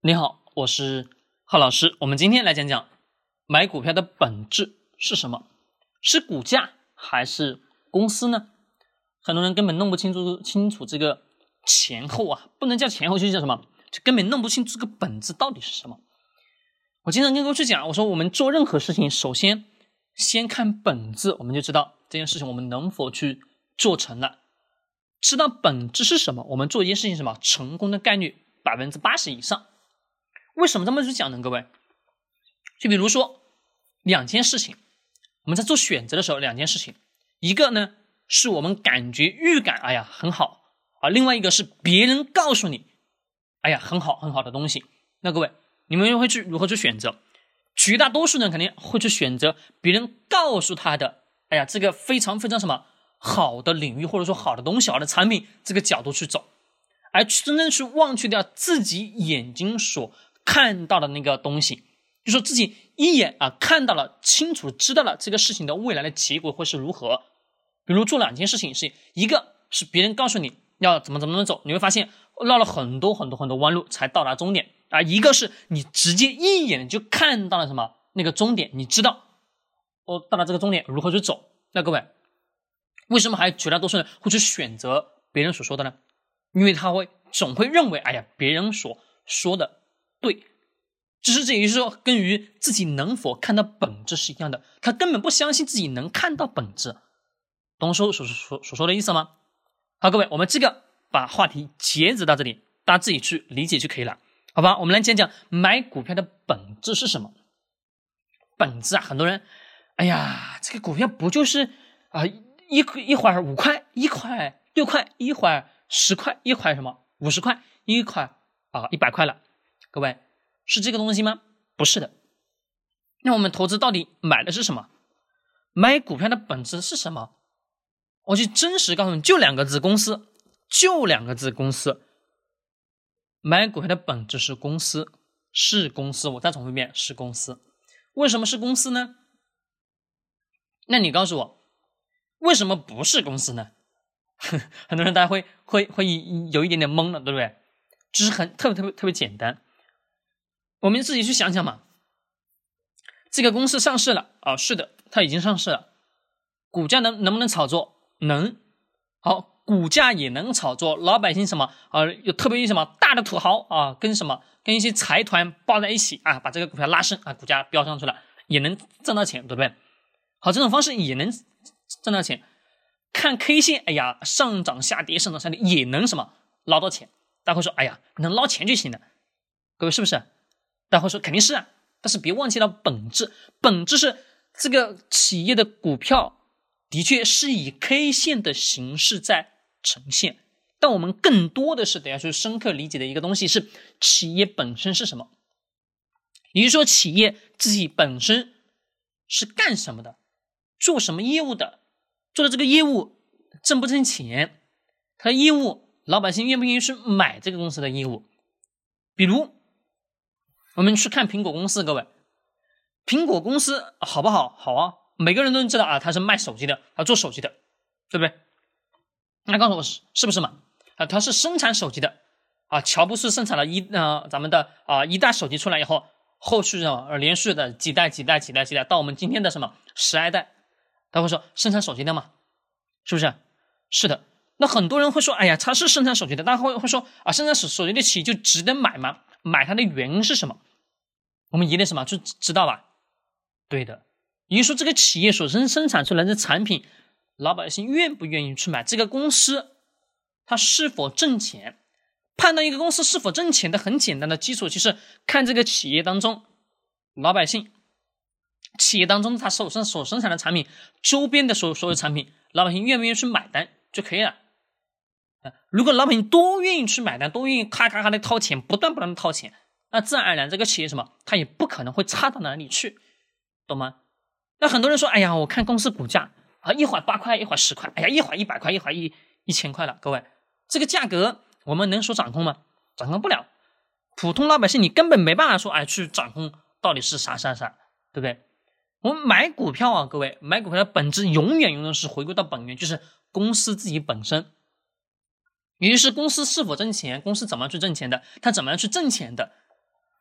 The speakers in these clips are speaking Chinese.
你好，我是浩老师。我们今天来讲讲买股票的本质是什么？是股价还是公司呢？很多人根本弄不清楚清楚这个前后啊，不能叫前后，就叫什么？就根本弄不清这个本质到底是什么。我经常跟各位去讲，我说我们做任何事情，首先先看本质，我们就知道这件事情我们能否去做成了。知道本质是什么，我们做一件事情什么成功的概率百分之八十以上。为什么这么去讲呢？各位，就比如说两件事情，我们在做选择的时候，两件事情，一个呢是我们感觉预感，哎呀很好啊，另外一个是别人告诉你，哎呀很好很好的东西。那各位，你们会去如何去选择？绝大多数人肯定会去选择别人告诉他的，哎呀这个非常非常什么好的领域，或者说好的东西、好的产品这个角度去走，而真正去忘却掉自己眼睛所。看到的那个东西，就说自己一眼啊看到了，清楚知道了这个事情的未来的结果会是如何。比如做两件事情，是一个是别人告诉你要怎么怎么怎么走，你会发现绕了很多很多很多弯路才到达终点啊。一个是你直接一眼就看到了什么那个终点，你知道我到达这个终点如何去走。那各位，为什么还有绝大多数人会去选择别人所说的呢？因为他会总会认为，哎呀，别人所说的。对，只是这也就是说，跟于自己能否看到本质是一样的。他根本不相信自己能看到本质，懂我说所所所说的意思吗？好，各位，我们这个把话题截止到这里，大家自己去理解就可以了，好吧？我们来讲讲买股票的本质是什么？本质啊，很多人，哎呀，这个股票不就是啊一一会儿五块，一块六块，一会儿十块，一会什么五十块，一块啊一百块了。各位，是这个东西吗？不是的。那我们投资到底买的是什么？买股票的本质是什么？我就真实告诉你，就两个字：公司。就两个字：公司。买股票的本质是公司，是公司。我再重复一遍：是公司。为什么是公司呢？那你告诉我，为什么不是公司呢？很多人大家会会会有一点点懵了，对不对？只是很特别特别特别简单。我们自己去想想嘛，这个公司上市了啊，是的，它已经上市了，股价能能不能炒作？能，好，股价也能炒作，老百姓什么啊，有特别什么大的土豪啊，跟什么跟一些财团抱在一起啊，把这个股票拉升啊，股价飙上去了，也能挣到钱，对不对？好，这种方式也能挣到钱，看 K 线，哎呀，上涨下跌，上涨下跌也能什么捞到钱？大家会说，哎呀，能捞钱就行了，各位是不是？大家会说肯定是啊，但是别忘记了本质，本质是这个企业的股票的确是以 K 线的形式在呈现，但我们更多的是得要去深刻理解的一个东西是企业本身是什么，也就是说企业自己本身是干什么的，做什么业务的，做的这个业务挣不挣钱，它的业务老百姓愿不愿意去买这个公司的业务，比如。我们去看苹果公司，各位，苹果公司好不好？好啊，每个人都知道啊，他是卖手机的，他做手机的，对不对？那告诉我是是不是嘛？啊，他是生产手机的啊。乔布斯生产了一呃咱们的啊一代手机出来以后，后续的连续的几代几代几代几代到我们今天的什么十二代，他会说生产手机的嘛？是不是？是的。那很多人会说，哎呀，他是生产手机的，大家会会说啊，生产手手机的企业就值得买吗？买它的原因是什么？我们一定什么就知道吧？对的，也就说，这个企业所生生产出来的产品，老百姓愿不愿意去买？这个公司它是否挣钱？判断一个公司是否挣钱的很简单的基础，就是看这个企业当中老百姓企业当中它手上所生产的产品周边的所所有产品，老百姓愿不愿意去买单就可以了。啊如果老百姓多愿意去买单，多愿意咔咔咔的掏钱，不断不断的掏钱。那自然而然，这个企业什么，它也不可能会差到哪里去，懂吗？那很多人说，哎呀，我看公司股价啊，一会儿八块，一会儿十块，哎呀，一会儿一百块，一会儿一一千块了。各位，这个价格我们能说掌控吗？掌控不了。普通老百姓你根本没办法说，哎，去掌控到底是啥啥啥，对不对？我们买股票啊，各位，买股票的本质永远永远是回归到本源，就是公司自己本身，也就是公司是否挣钱，公司怎么去挣钱的，它怎么样去挣钱的。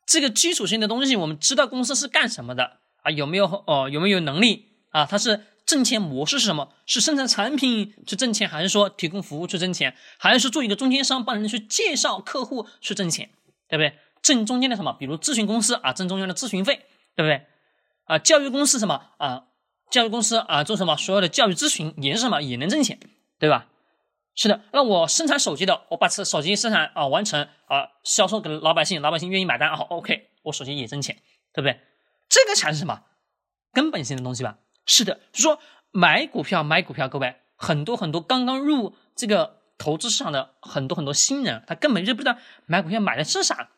这个基础性的东西，我们知道公司是干什么的啊？有没有哦？有没有能力啊？它是挣钱模式是什么？是生产产品去挣钱，还是说提供服务去挣钱，还是说做一个中间商帮人去介绍客户去挣钱，对不对？挣中间的什么？比如咨询公司啊，挣中间的咨询费，对不对？啊，教育公司什么啊？教育公司啊，做什么？所有的教育咨询也是什么？也能挣钱，对吧？是的，那我生产手机的，我把这手机生产啊完成啊，销售给老百姓，老百姓愿意买单啊，OK，我手机也挣钱，对不对？这个才是什么根本性的东西吧？是的，就说买股票买股票，各位很多很多刚刚入这个投资市场的很多很多新人，他根本就不知道买股票买的是啥，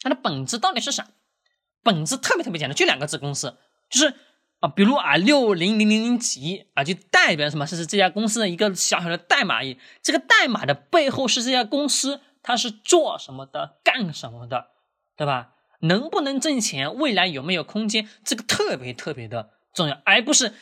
它的本质到底是啥？本质特别特别简单，就两个字，公司就是。啊，比如啊，六零零零零几啊，就代表什么？是这家公司的一个小小的代码而已。这个代码的背后是这家公司它是做什么的，干什么的，对吧？能不能挣钱？未来有没有空间？这个特别特别的重要，而不是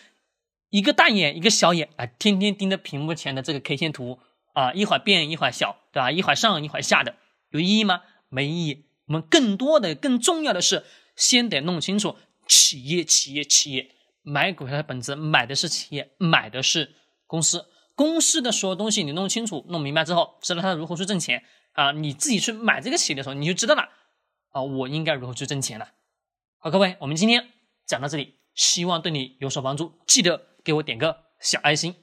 一个大眼一个小眼啊，天天盯着屏幕前的这个 K 线图啊，一会儿变一会儿小，对吧？一会儿上一会儿下的，有意义吗？没意义。我们更多的、更重要的是，先得弄清楚。企业，企业，企业，买股票的本质，买的是企业，买的是公司。公司的所有东西你弄清楚、弄明白之后，知道它如何去挣钱啊，你自己去买这个企业的时候，你就知道了啊，我应该如何去挣钱了。好，各位，我们今天讲到这里，希望对你有所帮助，记得给我点个小爱心。